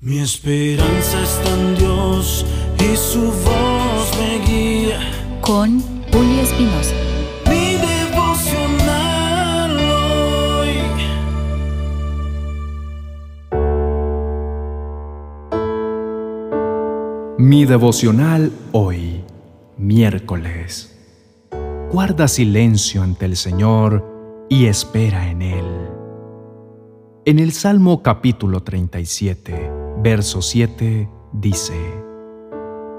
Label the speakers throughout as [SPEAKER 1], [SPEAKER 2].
[SPEAKER 1] Mi esperanza está en Dios y su voz me guía.
[SPEAKER 2] Con Julio Espinosa.
[SPEAKER 1] Mi devocional hoy.
[SPEAKER 3] Mi devocional hoy, miércoles. Guarda silencio ante el Señor y espera en Él. En el Salmo capítulo 37, verso 7, dice,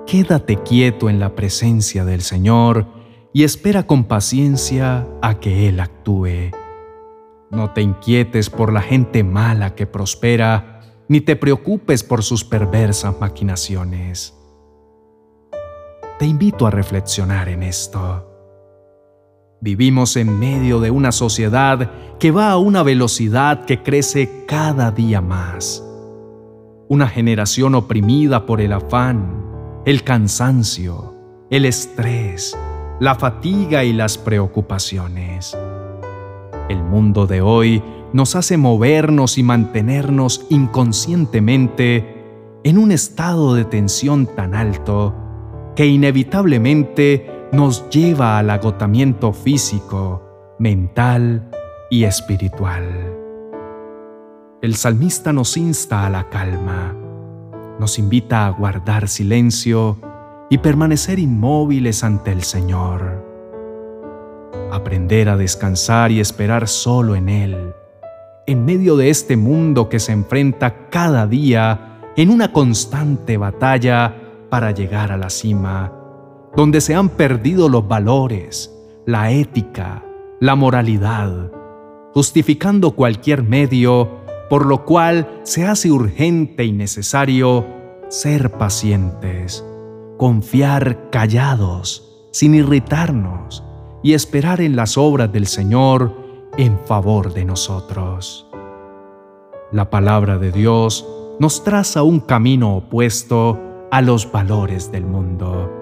[SPEAKER 3] Quédate quieto en la presencia del Señor y espera con paciencia a que Él actúe. No te inquietes por la gente mala que prospera, ni te preocupes por sus perversas maquinaciones. Te invito a reflexionar en esto. Vivimos en medio de una sociedad que va a una velocidad que crece cada día más. Una generación oprimida por el afán, el cansancio, el estrés, la fatiga y las preocupaciones. El mundo de hoy nos hace movernos y mantenernos inconscientemente en un estado de tensión tan alto que inevitablemente nos lleva al agotamiento físico, mental y espiritual. El salmista nos insta a la calma, nos invita a guardar silencio y permanecer inmóviles ante el Señor. Aprender a descansar y esperar solo en Él, en medio de este mundo que se enfrenta cada día en una constante batalla para llegar a la cima donde se han perdido los valores, la ética, la moralidad, justificando cualquier medio, por lo cual se hace urgente y necesario ser pacientes, confiar callados, sin irritarnos, y esperar en las obras del Señor en favor de nosotros. La palabra de Dios nos traza un camino opuesto a los valores del mundo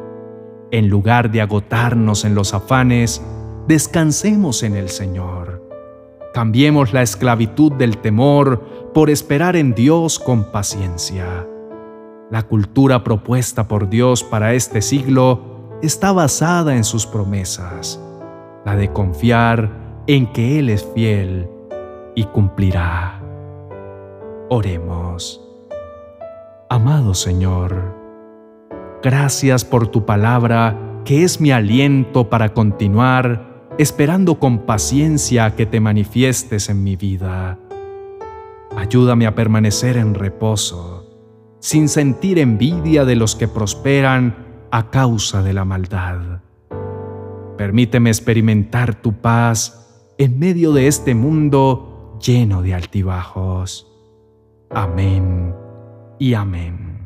[SPEAKER 3] en lugar de agotarnos en los afanes, descansemos en el Señor. Cambiemos la esclavitud del temor por esperar en Dios con paciencia. La cultura propuesta por Dios para este siglo está basada en sus promesas, la de confiar en que Él es fiel y cumplirá. Oremos. Amado Señor, Gracias por tu palabra, que es mi aliento para continuar, esperando con paciencia que te manifiestes en mi vida. Ayúdame a permanecer en reposo, sin sentir envidia de los que prosperan a causa de la maldad. Permíteme experimentar tu paz en medio de este mundo lleno de altibajos. Amén y amén.